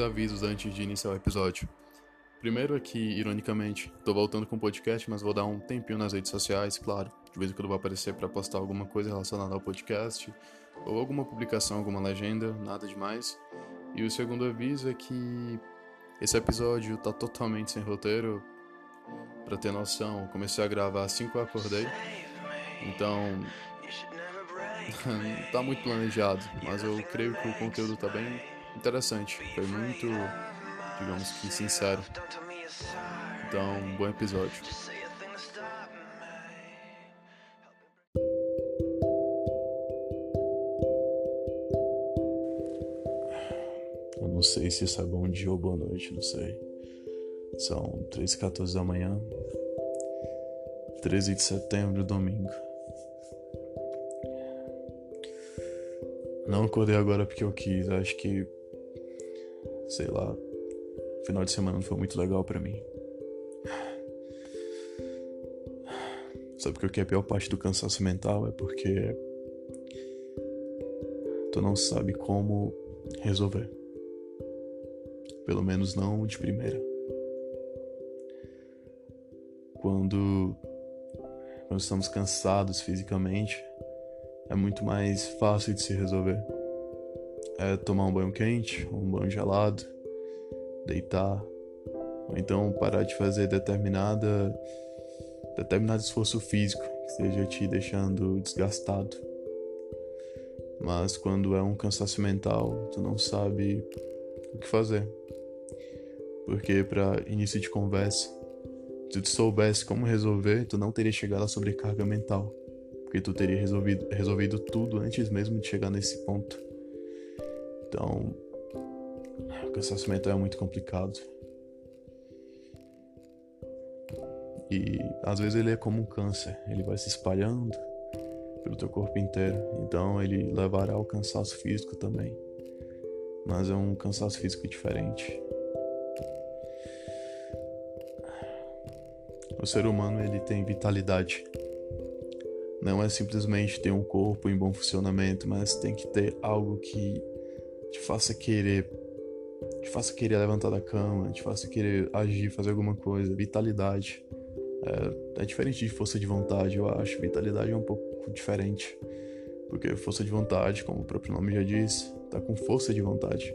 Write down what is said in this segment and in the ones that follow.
avisos antes de iniciar o episódio. Primeiro é que, ironicamente, tô voltando com o podcast, mas vou dar um tempinho nas redes sociais, claro. De vez em quando vou aparecer para postar alguma coisa relacionada ao podcast, ou alguma publicação, alguma legenda, nada demais. E o segundo aviso é que esse episódio tá totalmente sem roteiro. Pra ter noção, comecei a gravar assim que eu acordei. Então, tá muito planejado, mas eu creio que o conteúdo tá bem interessante. Foi muito, digamos que, sincero. Então, um bom episódio. Eu não sei se isso é bom dia ou boa noite, não sei. São 3h14 da manhã, 13 de setembro, domingo. Não acordei agora porque eu quis, acho que sei lá, final de semana não foi muito legal para mim. Sabe o que é a pior parte do cansaço mental? É porque tu não sabe como resolver. Pelo menos não de primeira. Quando, quando estamos cansados fisicamente, é muito mais fácil de se resolver é tomar um banho quente, um banho gelado, deitar, ou então parar de fazer determinada determinado esforço físico que esteja te deixando desgastado. Mas quando é um cansaço mental, tu não sabe o que fazer. Porque para início de conversa, se tu soubesse como resolver, tu não teria chegado à sobrecarga mental. Porque tu teria resolvido, resolvido tudo antes mesmo de chegar nesse ponto. Então, o cansaço mental é muito complicado. E às vezes ele é como um câncer, ele vai se espalhando pelo teu corpo inteiro. Então ele levará ao cansaço físico também. Mas é um cansaço físico diferente. O ser humano ele tem vitalidade. Não é simplesmente ter um corpo em bom funcionamento, mas tem que ter algo que te faça querer, te faça querer levantar da cama, te faça querer agir, fazer alguma coisa. Vitalidade. É, é diferente de força de vontade, eu acho. Vitalidade é um pouco diferente. Porque força de vontade, como o próprio nome já diz, tá com força de vontade.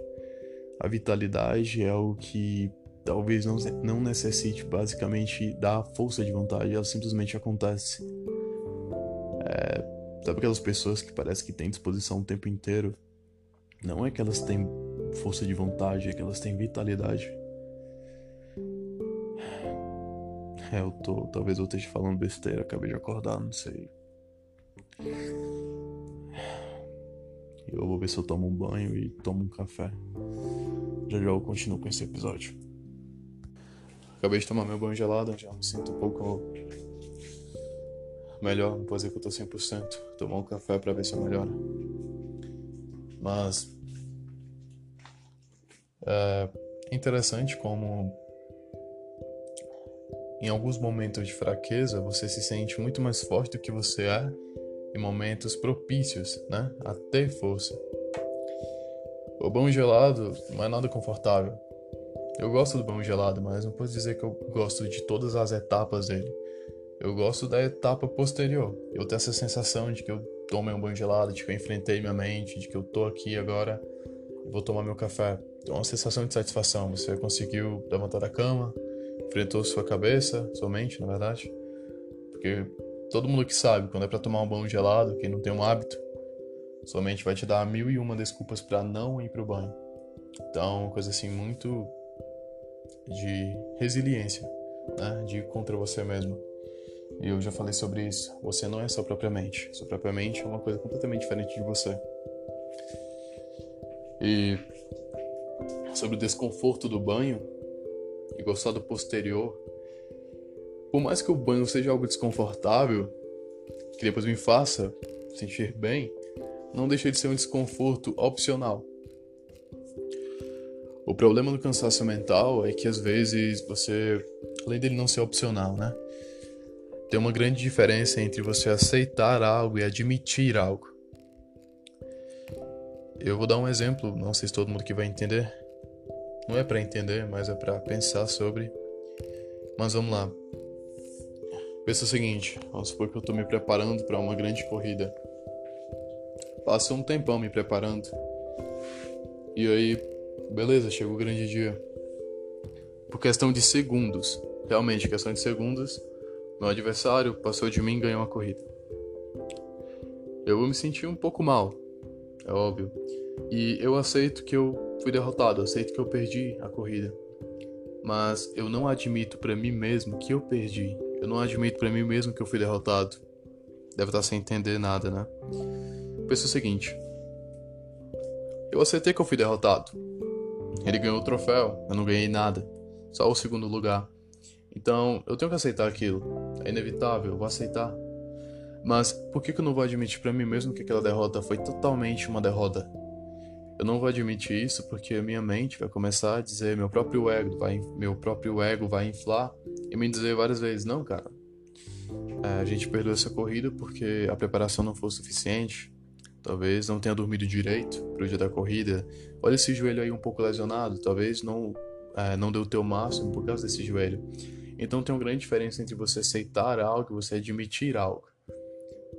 A vitalidade é o que talvez não, não necessite basicamente da força de vontade, ela simplesmente acontece. É, sabe aquelas pessoas que parece que têm disposição o tempo inteiro? Não é que elas têm força de vontade, é que elas têm vitalidade. É, eu tô. Talvez eu esteja falando besteira, acabei de acordar, não sei. Eu vou ver se eu tomo um banho e tomo um café. Já já eu continuo com esse episódio. Acabei de tomar meu banho gelado, já me sinto um pouco melhor, não vou dizer que eu tô 100%. Tomar um café para ver se eu melhoro. Mas é interessante como em alguns momentos de fraqueza você se sente muito mais forte do que você é em momentos propícios, né, a ter força. O banho gelado não é nada confortável. Eu gosto do banho gelado, mas não posso dizer que eu gosto de todas as etapas dele. Eu gosto da etapa posterior. Eu tenho essa sensação de que eu tomei um banho gelado, de que eu enfrentei minha mente, de que eu tô aqui agora e vou tomar meu café. Então, é uma sensação de satisfação. Você conseguiu levantar da cama, enfrentou sua cabeça, sua mente, na verdade. Porque todo mundo que sabe, quando é para tomar um banho gelado, quem não tem um hábito, sua mente vai te dar mil e uma desculpas para não ir pro banho. Então, uma coisa assim muito de resiliência, né? De ir contra você mesmo. E eu já falei sobre isso. Você não é sua própria mente. Sua própria mente é uma coisa completamente diferente de você. E sobre o desconforto do banho e gostar do posterior, por mais que o banho seja algo desconfortável, que depois me faça sentir bem, não deixa de ser um desconforto opcional. O problema do cansaço mental é que às vezes você, além dele não ser opcional, né? Tem uma grande diferença entre você aceitar algo e admitir algo. Eu vou dar um exemplo, não sei se todo mundo aqui vai entender. Não é para entender, mas é para pensar sobre. Mas vamos lá. Pensa o seguinte, vamos supor que eu tô me preparando para uma grande corrida. Passo um tempão me preparando. E aí, beleza, chegou o grande dia. Por questão de segundos, realmente, questão de segundos, meu adversário passou de mim e ganhou a corrida. Eu me senti um pouco mal, é óbvio. E eu aceito que eu fui derrotado, aceito que eu perdi a corrida. Mas eu não admito para mim mesmo que eu perdi. Eu não admito para mim mesmo que eu fui derrotado. Deve estar sem entender nada, né? Pensa o seguinte: eu aceitei que eu fui derrotado. Ele ganhou o troféu, eu não ganhei nada, só o segundo lugar. Então eu tenho que aceitar aquilo. É inevitável, vou aceitar. Mas por que, que eu não vou admitir para mim mesmo que aquela derrota foi totalmente uma derrota? Eu não vou admitir isso porque a minha mente vai começar a dizer, meu próprio ego vai, meu próprio ego vai inflar e me dizer várias vezes, não, cara, é, a gente perdeu essa corrida porque a preparação não foi suficiente. Talvez não tenha dormido direito pro dia da corrida. Olha esse joelho aí um pouco lesionado. Talvez não é, não deu o teu máximo por causa desse joelho. Então tem uma grande diferença entre você aceitar algo e você admitir algo.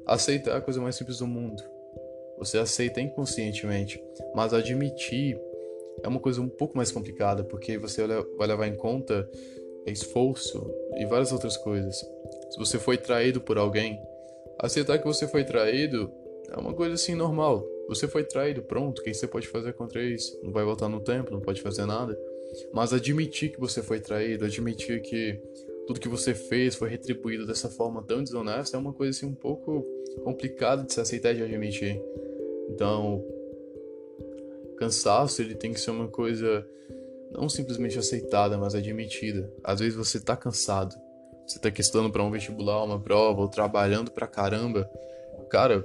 Aceitar é a coisa mais simples do mundo. Você aceita inconscientemente, mas admitir é uma coisa um pouco mais complicada, porque você vai levar em conta esforço e várias outras coisas. Se você foi traído por alguém, aceitar que você foi traído é uma coisa assim normal. Você foi traído, pronto, o que você pode fazer contra isso? Não vai voltar no tempo, não pode fazer nada. Mas admitir que você foi traído, admitir que tudo que você fez foi retribuído dessa forma tão desonesta é uma coisa assim um pouco complicada de se aceitar e de admitir. Então, cansaço ele tem que ser uma coisa não simplesmente aceitada, mas admitida. Às vezes você tá cansado, você tá questando para um vestibular, uma prova, ou trabalhando pra caramba. Cara,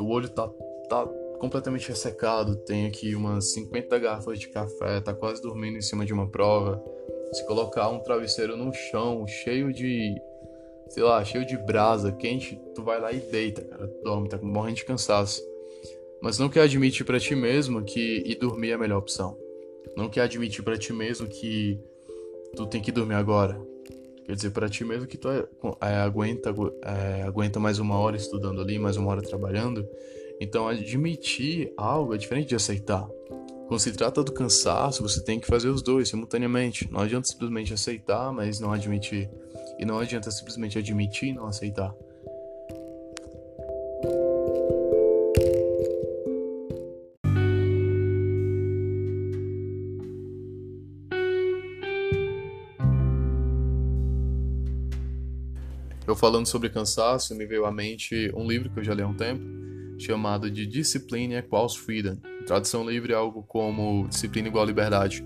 o olho tá, tá completamente ressecado, tem aqui umas 50 garrafas de café, tá quase dormindo em cima de uma prova. Se colocar um travesseiro no chão, cheio de, sei lá, cheio de brasa quente, tu vai lá e deita, cara, dorme, tá morrendo de cansaço. Mas não quer admitir para ti mesmo que ir dormir é a melhor opção. Não quer admitir para ti mesmo que tu tem que dormir agora. Quer dizer, para ti mesmo que tu é, é, aguenta, é, aguenta mais uma hora estudando ali, mais uma hora trabalhando. Então, admitir algo é diferente de aceitar. Quando se trata do cansaço, você tem que fazer os dois simultaneamente. Não adianta simplesmente aceitar, mas não admitir. E não adianta simplesmente admitir e não aceitar. Eu falando sobre cansaço, me veio à mente um livro que eu já li há um tempo, chamado de Discipline Equals Freedom. Tradução livre é algo como Disciplina igual liberdade.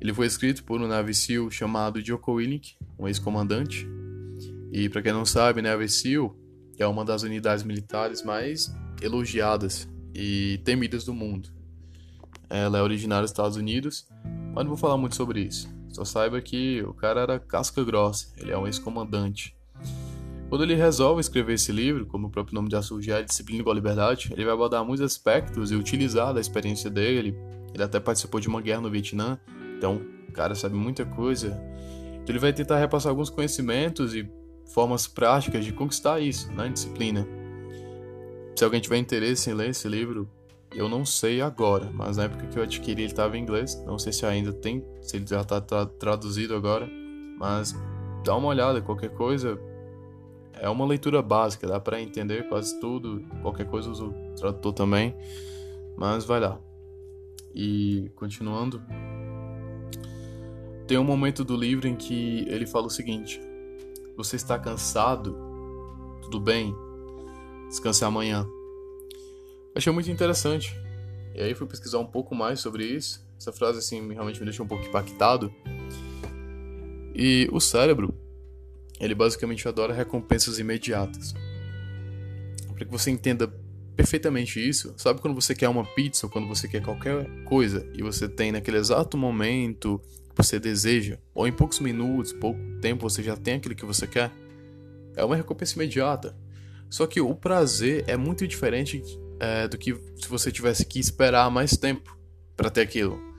Ele foi escrito por um Navy SEAL chamado Joko Willink, um ex-comandante. E para quem não sabe, Navy SEAL é uma das unidades militares mais elogiadas e temidas do mundo. Ela é originária dos Estados Unidos, mas não vou falar muito sobre isso. Só saiba que o cara era casca grossa, ele é um ex-comandante. Quando ele resolve escrever esse livro, como o próprio nome já sugere, Disciplina igual Liberdade, ele vai abordar muitos aspectos e utilizar da experiência dele. Ele até participou de uma guerra no Vietnã, então o cara sabe muita coisa. Então ele vai tentar repassar alguns conhecimentos e formas práticas de conquistar isso na né, disciplina. Se alguém tiver interesse em ler esse livro, eu não sei agora, mas na época que eu adquiri ele estava em inglês. Não sei se ainda tem, se ele já está tá traduzido agora. Mas dá uma olhada, qualquer coisa. É uma leitura básica, dá para entender quase tudo. Qualquer coisa uso o tradutor também. Mas vai lá. E continuando. Tem um momento do livro em que ele fala o seguinte: Você está cansado? Tudo bem? Descanse amanhã. Achei muito interessante. E aí fui pesquisar um pouco mais sobre isso. Essa frase assim realmente me deixou um pouco impactado. E o cérebro, ele basicamente adora recompensas imediatas. Para que você entenda perfeitamente isso, sabe quando você quer uma pizza ou quando você quer qualquer coisa e você tem naquele exato momento que você deseja, ou em poucos minutos, pouco tempo você já tem aquilo que você quer? É uma recompensa imediata. Só que o prazer é muito diferente é, do que se você tivesse que esperar mais tempo para ter aquilo.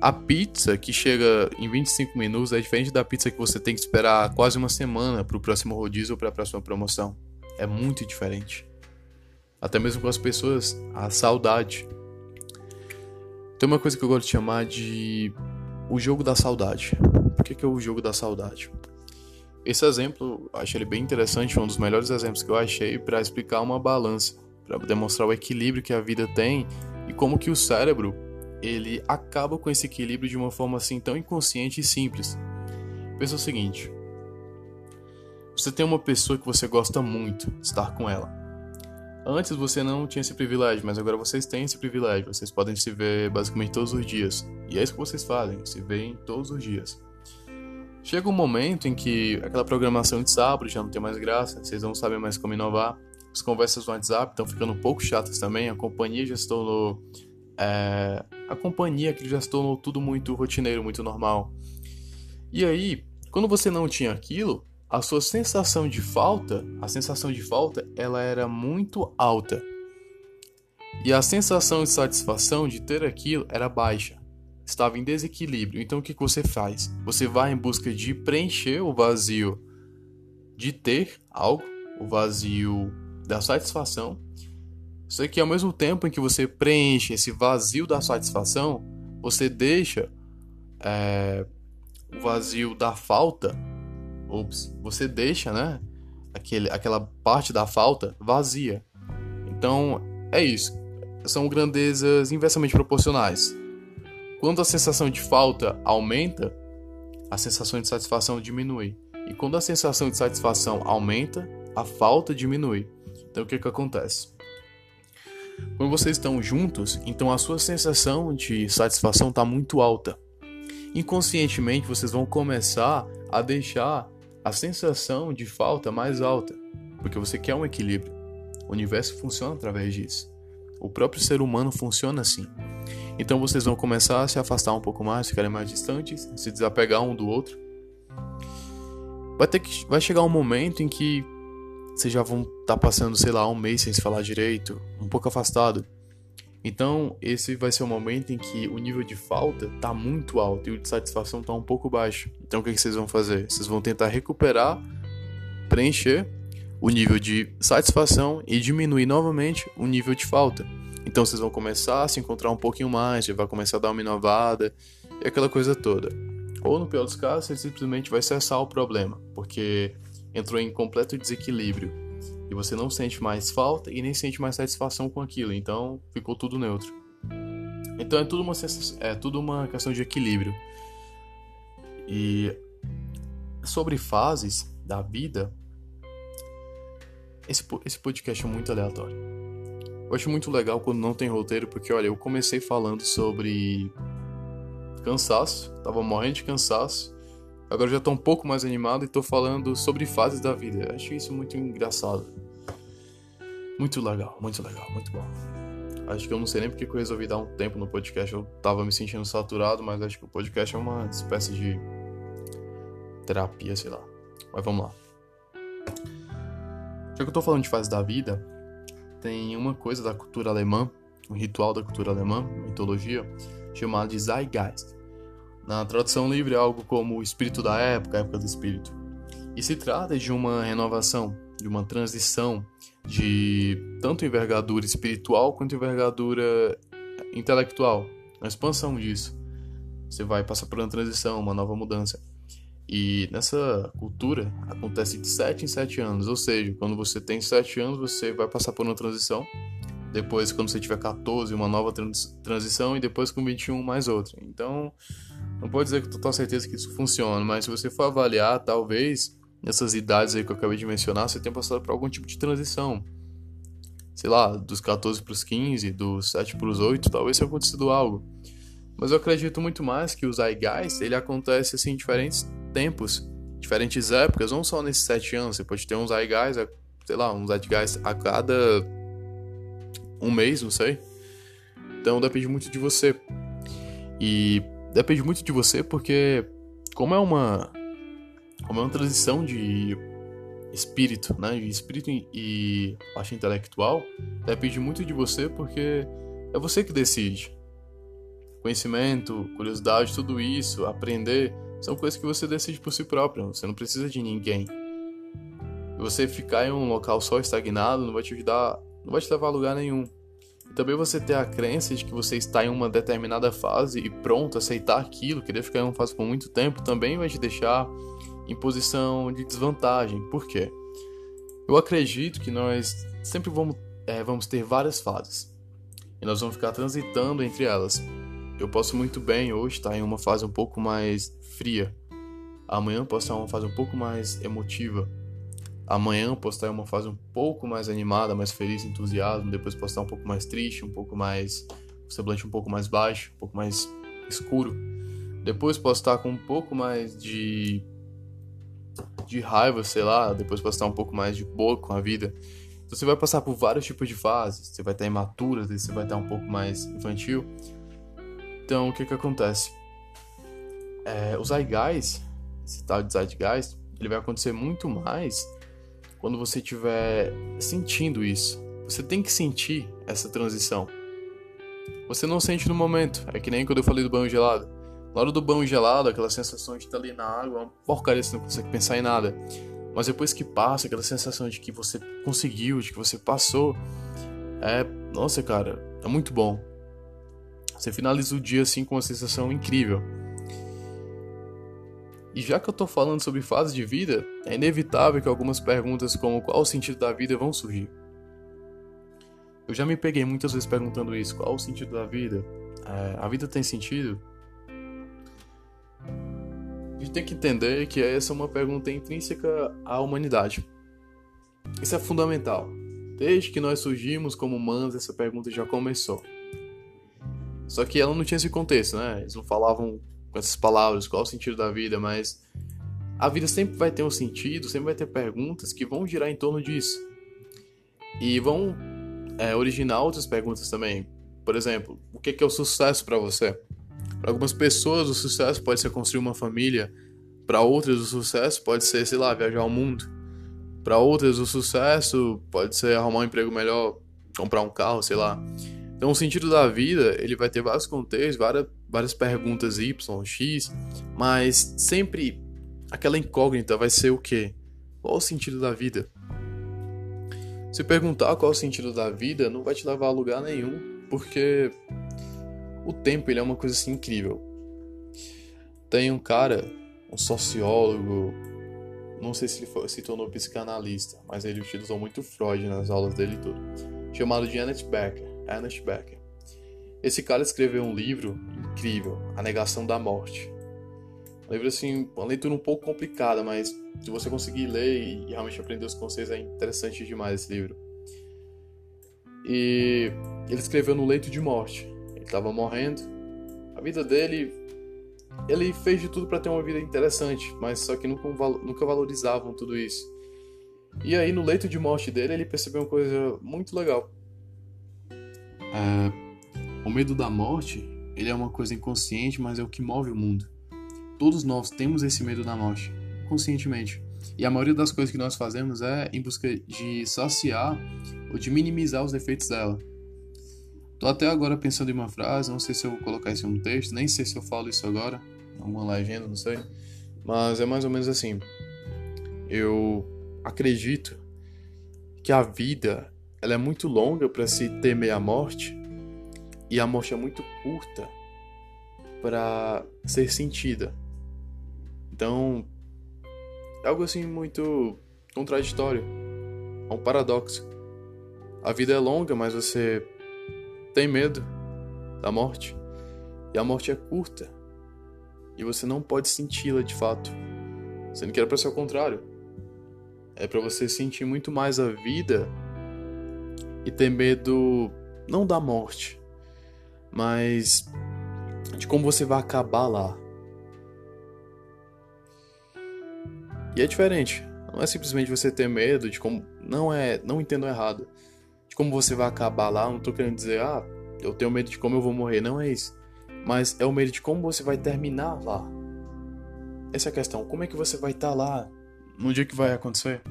A pizza que chega em 25 minutos é diferente da pizza que você tem que esperar quase uma semana para o próximo rodízio ou para a próxima promoção. É muito diferente. Até mesmo com as pessoas, a saudade. Tem uma coisa que eu gosto de chamar de o jogo da saudade. Por que, que é o jogo da saudade? Esse exemplo, eu acho ele bem interessante, um dos melhores exemplos que eu achei para explicar uma balança, para demonstrar o equilíbrio que a vida tem e como que o cérebro ele acaba com esse equilíbrio de uma forma assim tão inconsciente e simples. Pensa o seguinte: você tem uma pessoa que você gosta muito estar com ela. Antes você não tinha esse privilégio, mas agora vocês têm esse privilégio. Vocês podem se ver basicamente todos os dias. E é isso que vocês fazem, se veem todos os dias. Chega um momento em que aquela programação de sábado já não tem mais graça, vocês não sabem mais como inovar. As conversas no WhatsApp estão ficando um pouco chatas também, a companhia já se tornou. É, a companhia que já se tornou tudo muito rotineiro, muito normal. E aí, quando você não tinha aquilo, a sua sensação de falta, a sensação de falta, ela era muito alta. E a sensação de satisfação de ter aquilo era baixa. Estava em desequilíbrio. Então o que você faz? Você vai em busca de preencher o vazio de ter algo, o vazio da satisfação. Só que ao mesmo tempo em que você preenche esse vazio da satisfação, você deixa é, o vazio da falta Ops, você deixa, né? Aquele, aquela parte da falta vazia. Então, é isso. São grandezas inversamente proporcionais. Quando a sensação de falta aumenta, a sensação de satisfação diminui. E quando a sensação de satisfação aumenta, a falta diminui. Então, o que, que acontece? Quando vocês estão juntos, então a sua sensação de satisfação está muito alta. Inconscientemente, vocês vão começar a deixar a sensação de falta mais alta, porque você quer um equilíbrio. O universo funciona através disso. O próprio ser humano funciona assim. Então vocês vão começar a se afastar um pouco mais, ficarem mais distantes, se desapegar um do outro. Vai ter que vai chegar um momento em que vocês já vão estar tá passando, sei lá, um mês sem se falar direito, um pouco afastado. Então, esse vai ser o momento em que o nível de falta tá muito alto e o de satisfação tá um pouco baixo. Então, o que, que vocês vão fazer? Vocês vão tentar recuperar, preencher o nível de satisfação e diminuir novamente o nível de falta. Então, vocês vão começar a se encontrar um pouquinho mais, já vai começar a dar uma inovada e aquela coisa toda. Ou, no pior dos casos, você simplesmente vai cessar o problema, porque entrou em completo desequilíbrio e você não sente mais falta e nem sente mais satisfação com aquilo. Então ficou tudo neutro. Então é tudo uma, é tudo uma questão de equilíbrio. E sobre fases da vida, esse, esse podcast é muito aleatório. Eu acho muito legal quando não tem roteiro, porque olha, eu comecei falando sobre cansaço, tava morrendo de cansaço. Agora já tô um pouco mais animado e tô falando sobre fases da vida. Acho isso muito engraçado. Muito legal, muito legal, muito bom. Acho que eu não sei nem porque eu resolvi dar um tempo no podcast. Eu tava me sentindo saturado, mas acho que o podcast é uma espécie de terapia, sei lá. Mas vamos lá. Já que eu tô falando de fases da vida, tem uma coisa da cultura alemã, um ritual da cultura alemã, mitologia, chamado de Zeitgeist. Na tradução livre é algo como o espírito da época, a época do espírito. E se trata de uma renovação, de uma transição de tanto envergadura espiritual quanto envergadura intelectual, uma expansão disso. Você vai passar por uma transição, uma nova mudança. E nessa cultura acontece de 7 em 7 anos, ou seja, quando você tem 7 anos, você vai passar por uma transição depois quando você tiver 14 uma nova trans transição e depois com 21 mais outra. Então, não pode dizer com total certeza que isso funciona, mas se você for avaliar, talvez nessas idades aí que eu acabei de mencionar, você tenha passado por algum tipo de transição. Sei lá, dos 14 para os 15, dos 7 para os 8, talvez tenha acontecido algo. Mas eu acredito muito mais que o Zeitgeist, ele acontece assim em diferentes tempos, diferentes épocas, não só nesses 7 anos, você pode ter um Zeitgeist, sei lá, um Zeitgeist a cada um mês, não sei. Então depende muito de você. E depende muito de você porque como é uma como é uma transição de espírito, né, de espírito e parte intelectual, depende muito de você porque é você que decide. conhecimento, curiosidade, tudo isso, aprender, são coisas que você decide por si próprio. Você não precisa de ninguém. Você ficar em um local só estagnado não vai te ajudar, não vai te levar a lugar nenhum. E também você ter a crença de que você está em uma determinada fase e pronto, aceitar aquilo, querer ficar em uma fase por muito tempo, também vai te deixar em posição de desvantagem. Por quê? Eu acredito que nós sempre vamos, é, vamos ter várias fases e nós vamos ficar transitando entre elas. Eu posso muito bem hoje estar em uma fase um pouco mais fria, amanhã posso estar em uma fase um pouco mais emotiva, amanhã em uma fase um pouco mais animada, mais feliz, entusiasmo, depois posso estar um pouco mais triste, um pouco mais o semblante um pouco mais baixo, um pouco mais escuro. Depois posso estar com um pouco mais de de raiva, sei lá, depois posso estar um pouco mais de boa com a vida. Então você vai passar por vários tipos de fases. Você vai estar imaturo, você vai estar um pouco mais infantil. Então o que que acontece? É, o Zeitgeist, esse tal de Zeitgeist, ele vai acontecer muito mais quando você estiver sentindo isso. Você tem que sentir essa transição. Você não sente no momento. É que nem quando eu falei do banho gelado. Na hora do banho gelado, aquela sensação de estar ali na água, é uma porcaria, você não consegue pensar em nada. Mas depois que passa, aquela sensação de que você conseguiu, de que você passou, é. Nossa, cara, é muito bom. Você finaliza o dia assim com uma sensação incrível. E já que eu tô falando sobre fase de vida, é inevitável que algumas perguntas como qual o sentido da vida vão surgir. Eu já me peguei muitas vezes perguntando isso: qual o sentido da vida? É, a vida tem sentido? A gente tem que entender que essa é uma pergunta intrínseca à humanidade. Isso é fundamental. Desde que nós surgimos como humanos, essa pergunta já começou. Só que ela não tinha esse contexto, né? Eles não falavam essas palavras qual é o sentido da vida, mas a vida sempre vai ter um sentido, sempre vai ter perguntas que vão girar em torno disso. E vão é, originar outras perguntas também. Por exemplo, o que é o sucesso para você? Para algumas pessoas, o sucesso pode ser construir uma família. Para outras, o sucesso pode ser, sei lá, viajar ao mundo. Para outras, o sucesso pode ser arrumar um emprego melhor, comprar um carro, sei lá. Então, o sentido da vida, ele vai ter vários contextos, várias, várias perguntas Y, X, mas sempre aquela incógnita vai ser o quê? Qual o sentido da vida? Se perguntar qual o sentido da vida, não vai te levar a lugar nenhum, porque o tempo ele é uma coisa assim incrível. Tem um cara, um sociólogo, não sei se ele foi, se tornou psicanalista, mas ele utilizou muito Freud nas aulas dele e tudo, chamado de Ernest Becker. Ernest Becker. Esse cara escreveu um livro incrível, A Negação da Morte. Um livro assim, uma leitura um pouco complicada, mas se você conseguir ler e realmente aprender os conceitos é interessante demais esse livro. E ele escreveu no leito de morte estava morrendo. A vida dele, ele fez de tudo para ter uma vida interessante, mas só que nunca, nunca valorizavam tudo isso. E aí, no leito de morte dele, ele percebeu uma coisa muito legal. É, o medo da morte, ele é uma coisa inconsciente, mas é o que move o mundo. Todos nós temos esse medo da morte, conscientemente. E a maioria das coisas que nós fazemos é em busca de saciar ou de minimizar os efeitos dela. Tô até agora pensando em uma frase, não sei se eu vou colocar isso em um texto, nem sei se eu falo isso agora, alguma legenda, não sei. Mas é mais ou menos assim. Eu acredito que a vida ela é muito longa para se temer a morte e a morte é muito curta para ser sentida. Então, é algo assim muito contraditório, é um paradoxo. A vida é longa, mas você tem medo da morte. E a morte é curta. E você não pode senti-la de fato. Sendo que era para ser o contrário. É para você sentir muito mais a vida e ter medo não da morte, mas de como você vai acabar lá. E é diferente. Não é simplesmente você ter medo de como. Não é. Não entendo errado como você vai acabar lá, não tô querendo dizer, ah, eu tenho medo de como eu vou morrer, não é isso. Mas é o medo de como você vai terminar lá. Essa é a questão, como é que você vai estar tá lá no dia que vai acontecer?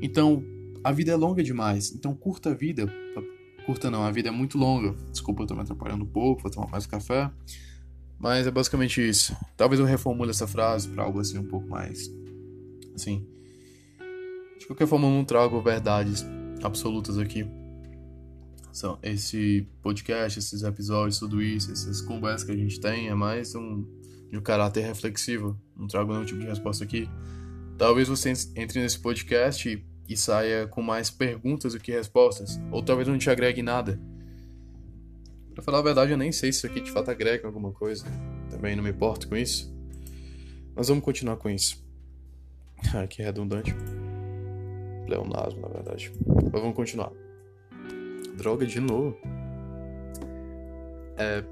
Então, a vida é longa demais, então curta a vida curta não, a vida é muito longa. Desculpa, eu tô me atrapalhando um pouco, vou tomar mais um café. Mas é basicamente isso. Talvez eu reformule essa frase para algo assim um pouco mais. Assim. De qualquer forma, eu não trago verdades absolutas aqui. São esse podcast, esses episódios, tudo isso, essas conversas que a gente tem é mais um de um caráter reflexivo. Não trago nenhum tipo de resposta aqui. Talvez você entre nesse podcast e, e saia com mais perguntas do que respostas. Ou talvez não te agregue nada. Pra falar a verdade, eu nem sei se isso aqui de fato agrega alguma coisa. Também não me importo com isso. Mas vamos continuar com isso. Ah, que redundante. Leonasmo, na verdade. Mas vamos continuar. Droga de novo. É.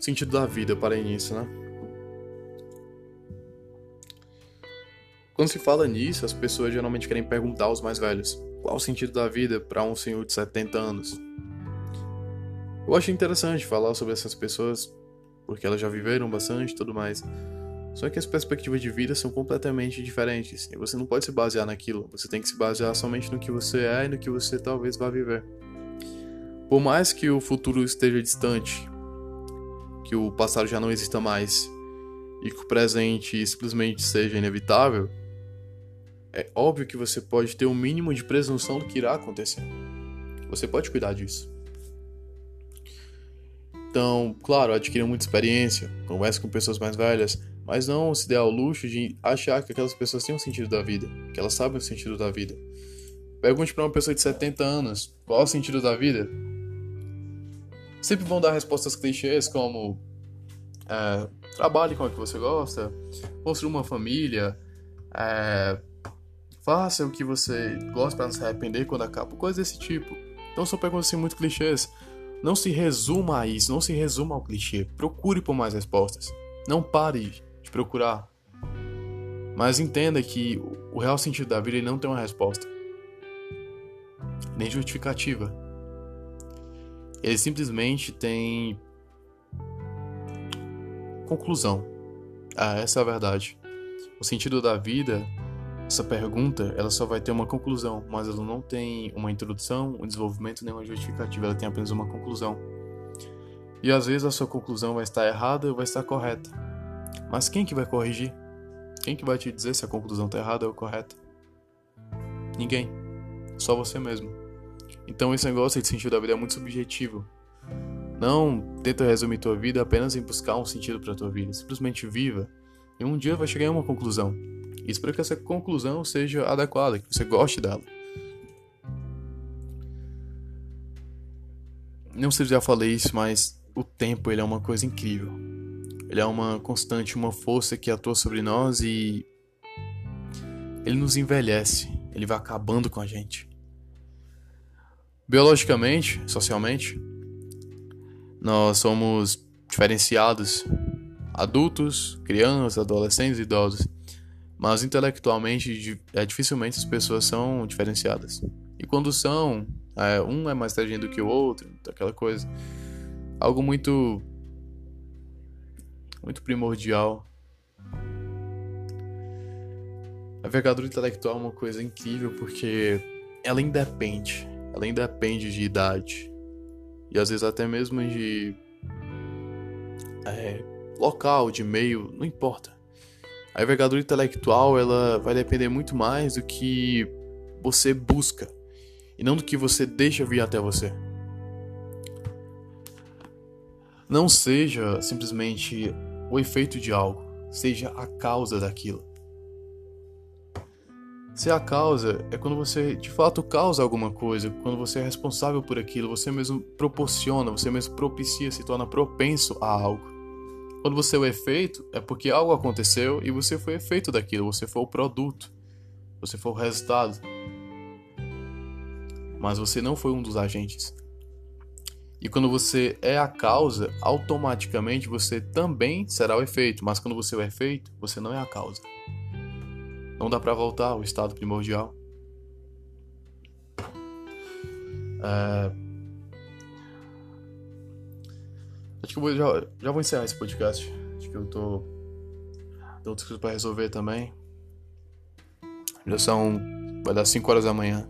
Sentido da vida, para início, né? Quando se fala nisso, as pessoas geralmente querem perguntar aos mais velhos: qual o sentido da vida para um senhor de 70 anos? Eu acho interessante falar sobre essas pessoas, porque elas já viveram bastante e tudo mais. Só que as perspectivas de vida são completamente diferentes e você não pode se basear naquilo, você tem que se basear somente no que você é e no que você talvez vá viver. Por mais que o futuro esteja distante, que o passado já não exista mais e que o presente simplesmente seja inevitável, é óbvio que você pode ter o um mínimo de presunção do que irá acontecer. Você pode cuidar disso. Então, claro, adquira muita experiência, converse com pessoas mais velhas, mas não se dê ao luxo de achar que aquelas pessoas têm um sentido da vida, que elas sabem o sentido da vida. Pergunte para uma pessoa de 70 anos qual é o sentido da vida. Sempre vão dar respostas clichês como é, trabalhe com o que você gosta, construa uma família, é, Faça o que você gosta para não se arrepender quando acaba, coisas desse tipo. Então são perguntas assim muito clichês. Não se resuma a isso, não se resuma ao clichê. Procure por mais respostas. Não pare de procurar. Mas entenda que o real sentido da vida não tem uma resposta. Nem justificativa. Ele simplesmente tem conclusão. Ah, essa é a verdade. O sentido da vida essa pergunta, ela só vai ter uma conclusão, mas ela não tem uma introdução, um desenvolvimento nem uma justificativa, ela tem apenas uma conclusão. E às vezes a sua conclusão vai estar errada ou vai estar correta. Mas quem que vai corrigir? Quem que vai te dizer se a conclusão está errada ou correta? Ninguém. Só você mesmo. Então esse negócio de sentido da vida é muito subjetivo. Não tenta resumir tua vida apenas em buscar um sentido para tua vida. Simplesmente viva. E um dia vai chegar em uma conclusão. Espero que essa conclusão seja adequada, que você goste dela. Não sei se já falei isso, mas o tempo ele é uma coisa incrível. Ele é uma constante, uma força que atua sobre nós e ele nos envelhece, ele vai acabando com a gente. Biologicamente, socialmente, nós somos diferenciados adultos, crianças, adolescentes idosos mas intelectualmente é, dificilmente as pessoas são diferenciadas. E quando são, é, um é mais inteligente do que o outro, aquela coisa. Algo muito. muito primordial. A envergadura intelectual é uma coisa incrível porque ela independe. Ela independe de idade. E às vezes até mesmo de. É, local, de meio, não importa. A envergadura intelectual ela vai depender muito mais do que você busca e não do que você deixa vir até você. Não seja simplesmente o efeito de algo, seja a causa daquilo. Ser a causa é quando você de fato causa alguma coisa, quando você é responsável por aquilo, você mesmo proporciona, você mesmo propicia, se torna propenso a algo. Quando você é o efeito, é porque algo aconteceu e você foi efeito daquilo, você foi o produto, você foi o resultado. Mas você não foi um dos agentes. E quando você é a causa, automaticamente você também será o efeito. Mas quando você é o efeito, você não é a causa. Não dá para voltar ao estado primordial. É Acho que eu vou, já, já vou encerrar esse podcast. Acho que eu tô. Tem outras coisas pra resolver também. Já são. Vai dar 5 horas da manhã.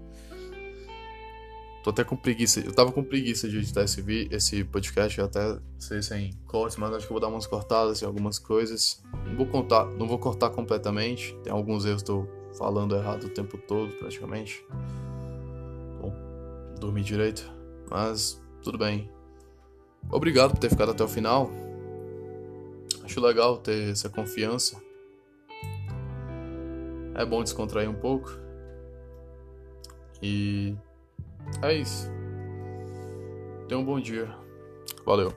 Tô até com preguiça. Eu tava com preguiça de editar esse, esse podcast até ser sem cortes, mas acho que eu vou dar umas cortadas em algumas coisas. Não vou contar, não vou cortar completamente. Tem alguns erros que eu tô falando errado o tempo todo, praticamente. Bom, dormir direito. Mas tudo bem. Obrigado por ter ficado até o final. Acho legal ter essa confiança. É bom descontrair um pouco. E é isso. Tenha um bom dia. Valeu.